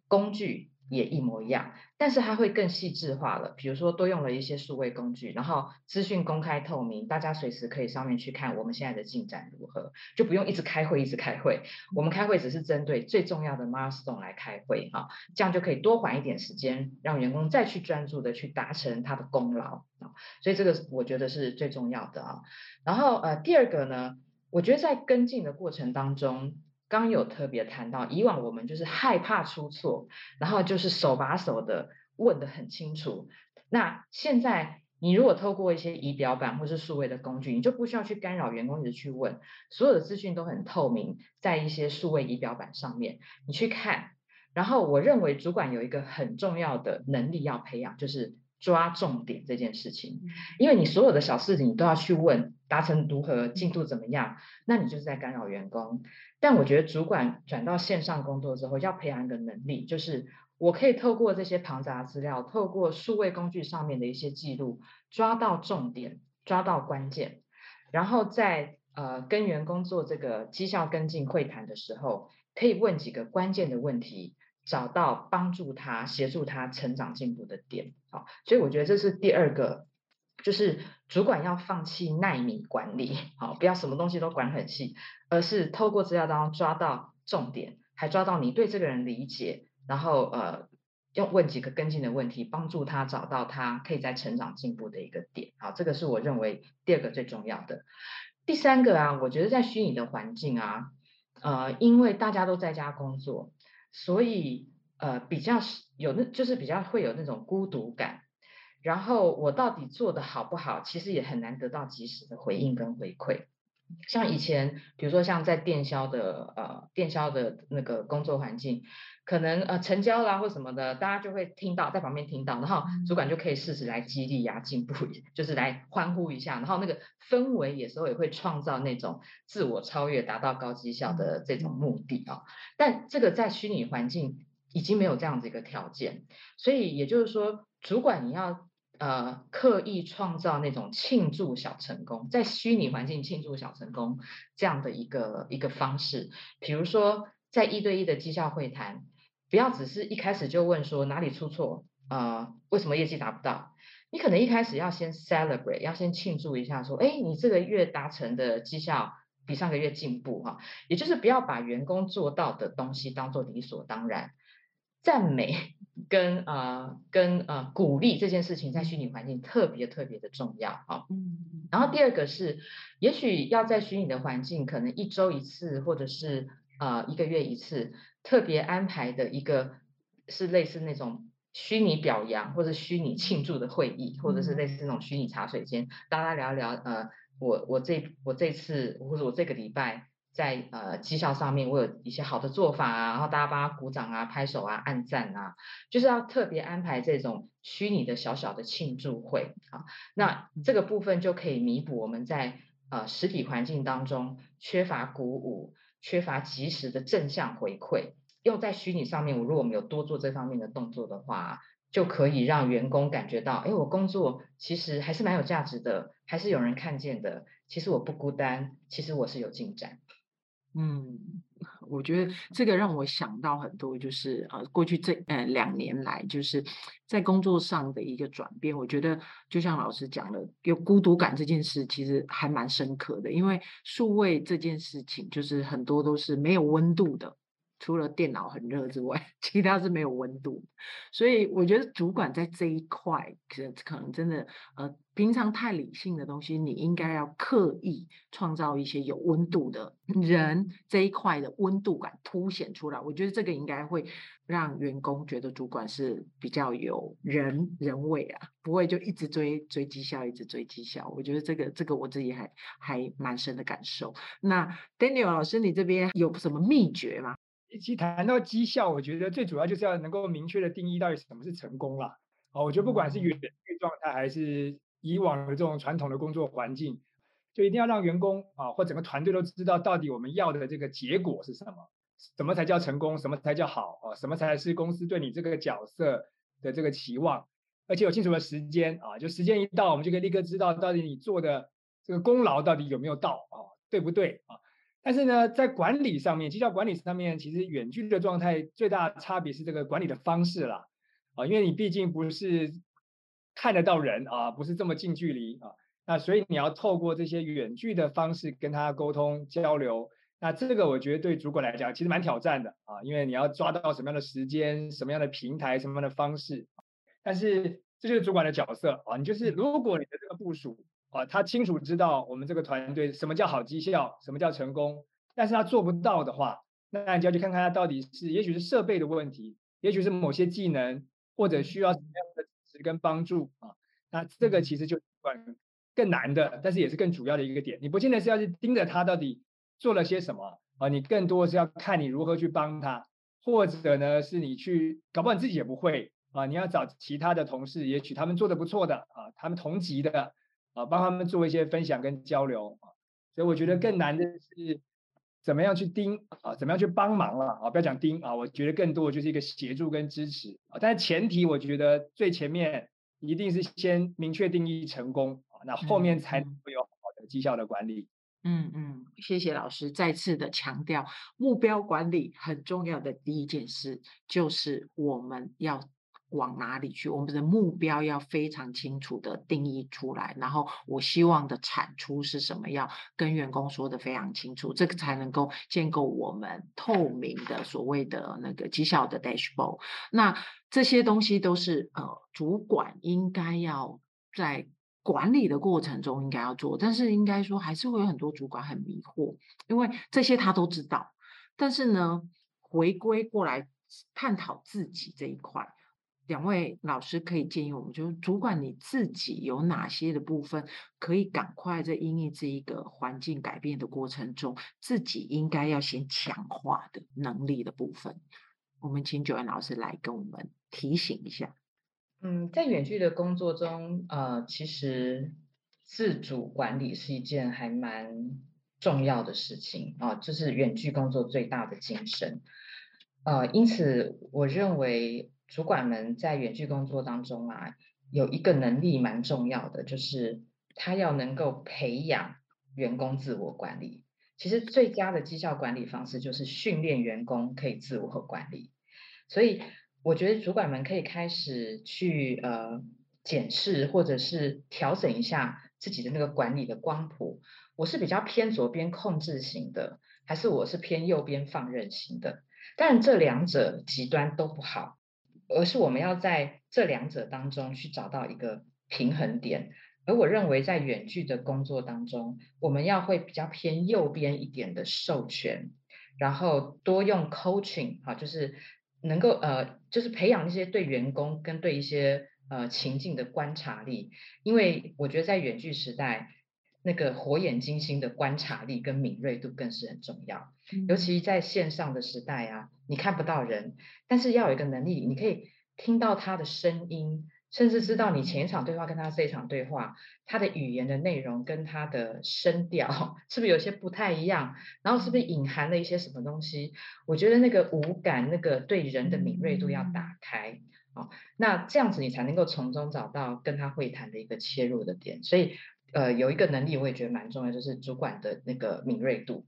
工具。也一模一样，但是它会更细致化了。比如说，多用了一些数位工具，然后资讯公开透明，大家随时可以上面去看我们现在的进展如何，就不用一直开会，一直开会。我们开会只是针对最重要的 milestone 来开会，哈，这样就可以多缓一点时间，让员工再去专注的去达成他的功劳啊。所以这个我觉得是最重要的啊。然后呃，第二个呢，我觉得在跟进的过程当中。刚有特别谈到，以往我们就是害怕出错，然后就是手把手的问的很清楚。那现在你如果透过一些仪表板或是数位的工具，你就不需要去干扰员工一直去问，所有的资讯都很透明，在一些数位仪表板上面，你去看。然后我认为主管有一个很重要的能力要培养，就是抓重点这件事情，因为你所有的小事情你都要去问，达成如何，进度怎么样，那你就是在干扰员工。但我觉得主管转到线上工作之后，要培养一个能力，就是我可以透过这些庞杂资料，透过数位工具上面的一些记录，抓到重点，抓到关键，然后在呃跟员工做这个绩效跟进会谈的时候，可以问几个关键的问题，找到帮助他、协助他成长进步的点。好，所以我觉得这是第二个。就是主管要放弃耐米管理，好，不要什么东西都管很细，而是透过资料当中抓到重点，还抓到你对这个人理解，然后呃，要问几个跟进的问题，帮助他找到他可以在成长进步的一个点，好，这个是我认为第二个最重要的。第三个啊，我觉得在虚拟的环境啊，呃，因为大家都在家工作，所以呃，比较有那，就是比较会有那种孤独感。然后我到底做的好不好，其实也很难得到及时的回应跟回馈。像以前，比如说像在电销的呃电销的那个工作环境，可能呃成交啦或什么的，大家就会听到在旁边听到，然后主管就可以适时来激励呀、进步，就是来欢呼一下，然后那个氛围有时候也会创造那种自我超越、达到高绩效的这种目的啊。但这个在虚拟环境已经没有这样子一个条件，所以也就是说，主管你要。呃，刻意创造那种庆祝小成功，在虚拟环境庆祝小成功这样的一个一个方式，比如说在一对一的绩效会谈，不要只是一开始就问说哪里出错，呃，为什么业绩达不到？你可能一开始要先 celebrate，要先庆祝一下，说，哎，你这个月达成的绩效比上个月进步哈，也就是不要把员工做到的东西当做理所当然。赞美跟呃跟呃鼓励这件事情在虚拟环境特别特别的重要啊。嗯，然后第二个是，也许要在虚拟的环境，可能一周一次或者是呃一个月一次，特别安排的一个是类似那种虚拟表扬或者虚拟庆祝的会议，或者是类似那种虚拟茶水间，大家聊一聊呃我我这我这次或者我这个礼拜。在呃绩效上面，我有一些好的做法啊，然后大家帮他鼓掌啊、拍手啊、按赞啊，就是要特别安排这种虚拟的小小的庆祝会啊。那这个部分就可以弥补我们在呃实体环境当中缺乏鼓舞、缺乏及时的正向回馈。用在虚拟上面，我如果我们有多做这方面的动作的话，就可以让员工感觉到，哎，我工作其实还是蛮有价值的，还是有人看见的。其实我不孤单，其实我是有进展。嗯，我觉得这个让我想到很多，就是呃，过去这呃两年来，就是在工作上的一个转变。我觉得就像老师讲的，有孤独感这件事，其实还蛮深刻的。因为数位这件事情，就是很多都是没有温度的。除了电脑很热之外，其他是没有温度。所以我觉得主管在这一块，可能可能真的呃。平常太理性的东西，你应该要刻意创造一些有温度的人这一块的温度感凸显出来。我觉得这个应该会让员工觉得主管是比较有人人味啊，不会就一直追追绩效，一直追绩效。我觉得这个这个我自己还还蛮深的感受。那 Daniel 老师，你这边有什么秘诀吗？其实谈到绩效，我觉得最主要就是要能够明确的定义到底什么是成功啦。哦，我觉得不管是远距状态还是以往的这种传统的工作环境，就一定要让员工啊或整个团队都知道，到底我们要的这个结果是什么，什么才叫成功，什么才叫好啊，什么才是公司对你这个角色的这个期望，而且有清楚的时间啊，就时间一到，我们就可以立刻知道到底你做的这个功劳到底有没有到啊，对不对啊？但是呢，在管理上面，绩效管理上面，其实远距的状态最大的差别是这个管理的方式啦。啊，因为你毕竟不是。看得到人啊，不是这么近距离啊，那所以你要透过这些远距的方式跟他沟通交流，那这个我觉得对主管来讲其实蛮挑战的啊，因为你要抓到什么样的时间、什么样的平台、什么样的方式，但是这就是主管的角色啊，你就是如果你的这个部属啊，他清楚知道我们这个团队什么叫好绩效，什么叫成功，但是他做不到的话，那你就要去看看他到底是，也许是设备的问题，也许是某些技能，或者需要什么样的支持。跟帮助啊，那这个其实就更难的，但是也是更主要的一个点。你不见得是要去盯着他到底做了些什么啊，你更多是要看你如何去帮他，或者呢是你去，搞不好你自己也不会啊，你要找其他的同事，也许他们做的不错的啊，他们同级的啊，帮他们做一些分享跟交流啊。所以我觉得更难的是。怎么样去盯啊？怎么样去帮忙了啊？不要讲盯啊，我觉得更多的就是一个协助跟支持啊。但是前提，我觉得最前面一定是先明确定义成功啊，那后面才能会有好的绩效的管理。嗯嗯，谢谢老师再次的强调，目标管理很重要的第一件事就是我们要。往哪里去？我们的目标要非常清楚的定义出来，然后我希望的产出是什么？要跟员工说的非常清楚，这个才能够建构我们透明的所谓的那个绩效的 dashboard。那这些东西都是呃，主管应该要在管理的过程中应该要做，但是应该说还是会有很多主管很迷惑，因为这些他都知道，但是呢，回归过来探讨自己这一块。两位老师可以建议我们，就是主管你自己有哪些的部分可以赶快在因应这一个环境改变的过程中，自己应该要先强化的能力的部分。我们请九安老师来跟我们提醒一下。嗯，在远距的工作中，呃，其实自主管理是一件还蛮重要的事情啊，这、呃就是远距工作最大的精神。呃，因此我认为。主管们在远距工作当中啊，有一个能力蛮重要的，就是他要能够培养员工自我管理。其实最佳的绩效管理方式就是训练员工可以自我和管理。所以我觉得主管们可以开始去呃检视或者是调整一下自己的那个管理的光谱。我是比较偏左边控制型的，还是我是偏右边放任型的？但这两者极端都不好。而是我们要在这两者当中去找到一个平衡点，而我认为在远距的工作当中，我们要会比较偏右边一点的授权，然后多用 coaching 哈，就是能够呃，就是培养一些对员工跟对一些呃情境的观察力，因为我觉得在远距时代，那个火眼金睛的观察力跟敏锐度更是很重要，尤其在线上的时代啊。你看不到人，但是要有一个能力，你可以听到他的声音，甚至知道你前一场对话跟他这一场对话，他的语言的内容跟他的声调是不是有些不太一样？然后是不是隐含了一些什么东西？我觉得那个五感，那个对人的敏锐度要打开，哦，那这样子你才能够从中找到跟他会谈的一个切入的点。所以，呃，有一个能力我也觉得蛮重要，就是主管的那个敏锐度。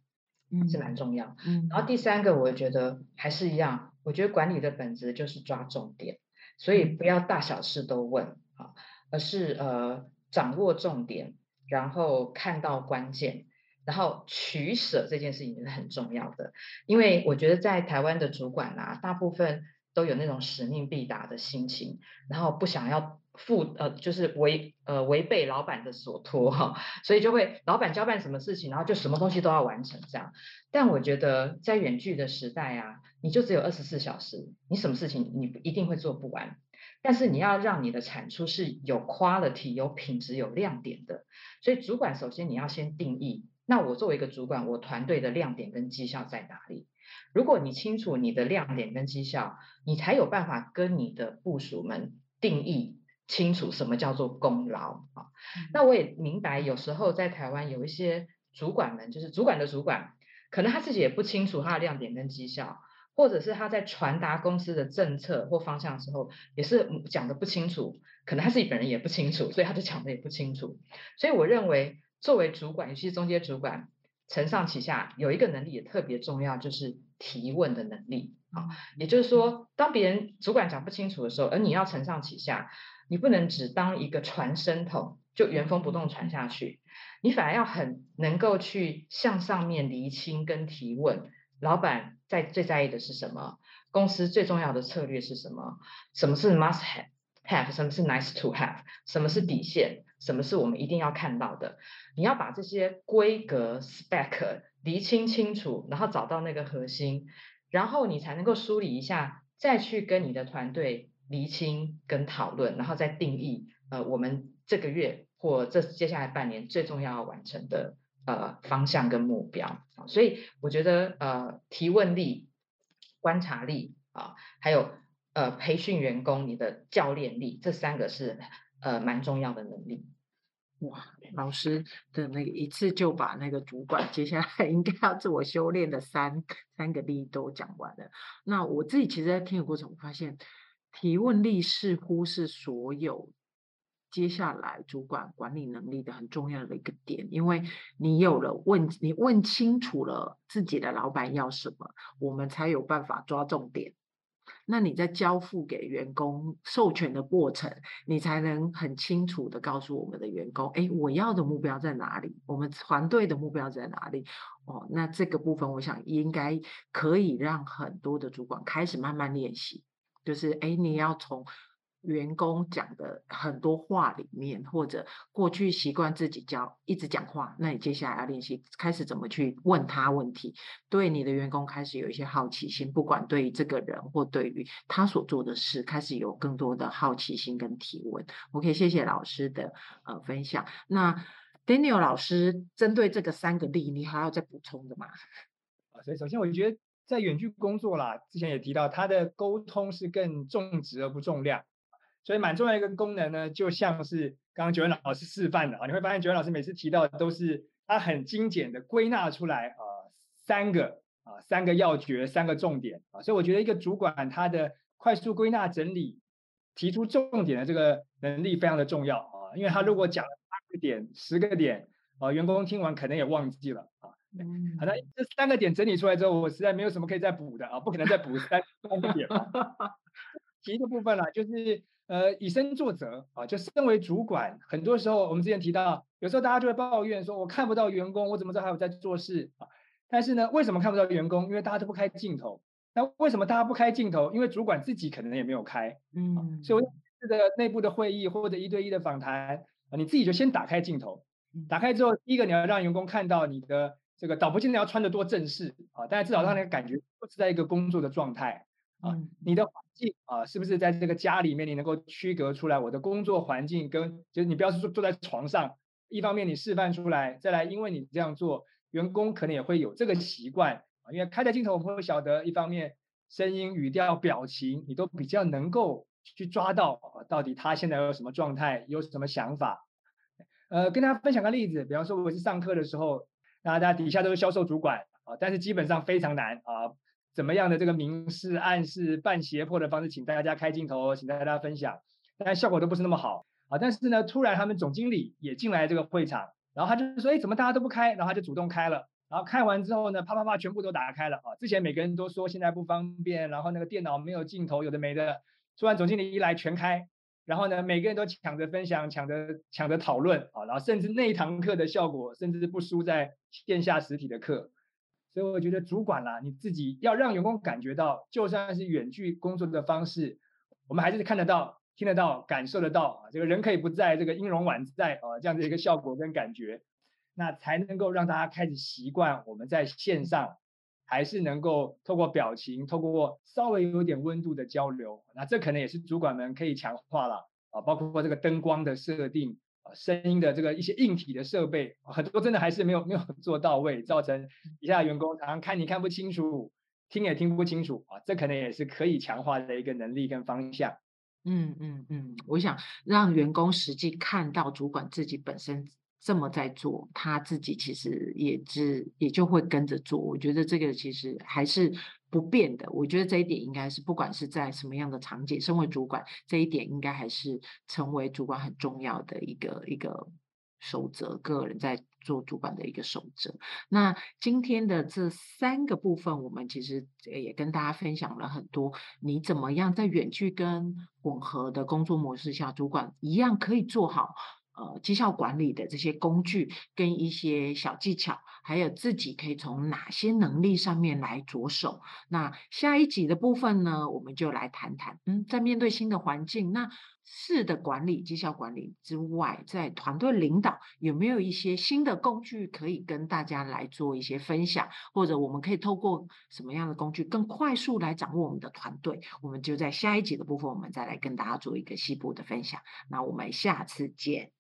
嗯，是蛮重要。嗯，然后第三个，我觉得还是一样。我觉得管理的本质就是抓重点，所以不要大小事都问啊，而是呃掌握重点，然后看到关键，然后取舍这件事情是很重要的，因为我觉得在台湾的主管啊，大部分都有那种使命必达的心情，然后不想要负呃，就是违呃违背老板的所托哈，所以就会老板交办什么事情，然后就什么东西都要完成这样。但我觉得在远距的时代啊，你就只有二十四小时，你什么事情你一定会做不完。但是你要让你的产出是有 quality、有品质、有亮点的，所以主管首先你要先定义。那我作为一个主管，我团队的亮点跟绩效在哪里？如果你清楚你的亮点跟绩效，你才有办法跟你的部属们定义清楚什么叫做功劳啊。那我也明白，有时候在台湾有一些主管们，就是主管的主管，可能他自己也不清楚他的亮点跟绩效，或者是他在传达公司的政策或方向的时候，也是讲的不清楚，可能他自己本人也不清楚，所以他就讲的也不清楚。所以我认为。作为主管，尤其是中间主管，承上启下有一个能力也特别重要，就是提问的能力啊。也就是说，当别人主管讲不清楚的时候，而你要承上启下，你不能只当一个传声筒，就原封不动传下去，你反而要很能够去向上面厘清跟提问。老板在最在意的是什么？公司最重要的策略是什么？什么是 must have have？什么是 nice to have？什么是底线？什么是我们一定要看到的？你要把这些规格 spec 厘清清楚，然后找到那个核心，然后你才能够梳理一下，再去跟你的团队厘清跟讨论，然后再定义呃我们这个月或这接下来半年最重要要完成的呃方向跟目标。所以我觉得呃提问力、观察力啊，还有呃培训员工你的教练力，这三个是。呃，蛮重要的能力。哇，老师的那个一次就把那个主管接下来应该要自我修炼的三三个力都讲完了。那我自己其实，在听的过程，我发现提问力似乎是所有接下来主管管理能力的很重要的一个点，因为你有了问，你问清楚了自己的老板要什么，我们才有办法抓重点。那你在交付给员工授权的过程，你才能很清楚的告诉我们的员工，哎，我要的目标在哪里？我们团队的目标在哪里？哦，那这个部分，我想应该可以让很多的主管开始慢慢练习，就是哎，你要从。员工讲的很多话里面，或者过去习惯自己教一直讲话，那你接下来要练习开始怎么去问他问题，对你的员工开始有一些好奇心，不管对于这个人或对于他所做的事，开始有更多的好奇心跟提问。OK，谢谢老师的呃分享。那 Daniel 老师针对这个三个例，你还要再补充的吗？所以首先我觉得在远距工作啦，之前也提到，他的沟通是更重质而不重量。所以蛮重要一个功能呢，就像是刚刚九恩老师示范的啊，你会发现九恩老师每次提到的都是他很精简的归纳出来啊，三个啊三个要诀，三个重点啊，所以我觉得一个主管他的快速归纳整理，提出重点的这个能力非常的重要啊，因为他如果讲了八个点、十个点啊，员工听完可能也忘记了啊。好的，这三个点整理出来之后，我实在没有什么可以再补的啊，不可能再补三三个点啊。[LAUGHS] 提的部分啦，就是。呃，以身作则啊，就身为主管，很多时候我们之前提到，有时候大家就会抱怨说，我看不到员工，我怎么知道还有在做事啊？但是呢，为什么看不到员工？因为大家都不开镜头。那为什么大家不开镜头？因为主管自己可能也没有开。嗯，所以这个内部的会议或者一对一的访谈啊，你自己就先打开镜头。打开之后，第一个你要让员工看到你的这个，倒不见得要穿得多正式啊，但是至少让那个感觉是在一个工作的状态。啊，你的环境啊，是不是在这个家里面，你能够区隔出来我的工作环境跟，就是你不要是说坐在床上，一方面你示范出来，再来，因为你这样做，员工可能也会有这个习惯啊，因为开着镜头，我们会晓得，一方面声音、语调、表情，你都比较能够去抓到啊，到底他现在有什么状态，有什么想法。呃，跟大家分享个例子，比方说我是上课的时候，那大家底下都是销售主管啊，但是基本上非常难啊。怎么样的这个明示、暗示、半胁迫的方式，请大家开镜头，请大家分享，但效果都不是那么好啊。但是呢，突然他们总经理也进来这个会场，然后他就说：“哎，怎么大家都不开？”然后他就主动开了，然后开完之后呢，啪啪啪，全部都打开了啊。之前每个人都说现在不方便，然后那个电脑没有镜头，有的没的。突然总经理一来，全开然后呢，每个人都抢着分享，抢着抢着讨论啊，然后甚至那一堂课的效果，甚至不输在线下实体的课。所以我觉得主管啦，你自己要让员工感觉到，就算是远距工作的方式，我们还是看得到、听得到、感受得到啊，这个人可以不在，这个音容宛在啊，这样的一个效果跟感觉，那才能够让大家开始习惯我们在线上。还是能够透过表情，透过稍微有点温度的交流，那这可能也是主管们可以强化了啊，包括这个灯光的设定声音的这个一些硬体的设备，很多真的还是没有没有做到位，造成底下员工常常看你看不清楚，听也听不清楚啊，这可能也是可以强化的一个能力跟方向。嗯嗯嗯，我想让员工实际看到主管自己本身。这么在做，他自己其实也是也就会跟着做。我觉得这个其实还是不变的。我觉得这一点应该是不管是在什么样的场景，身为主管，这一点应该还是成为主管很重要的一个一个守则。个人在做主管的一个守则。那今天的这三个部分，我们其实也跟大家分享了很多，你怎么样在远距跟混合的工作模式下，主管一样可以做好。呃，绩效管理的这些工具跟一些小技巧，还有自己可以从哪些能力上面来着手。那下一集的部分呢，我们就来谈谈，嗯，在面对新的环境，那事的管理、绩效管理之外，在团队领导有没有一些新的工具可以跟大家来做一些分享，或者我们可以透过什么样的工具更快速来掌握我们的团队？我们就在下一集的部分，我们再来跟大家做一个细部的分享。那我们下次见。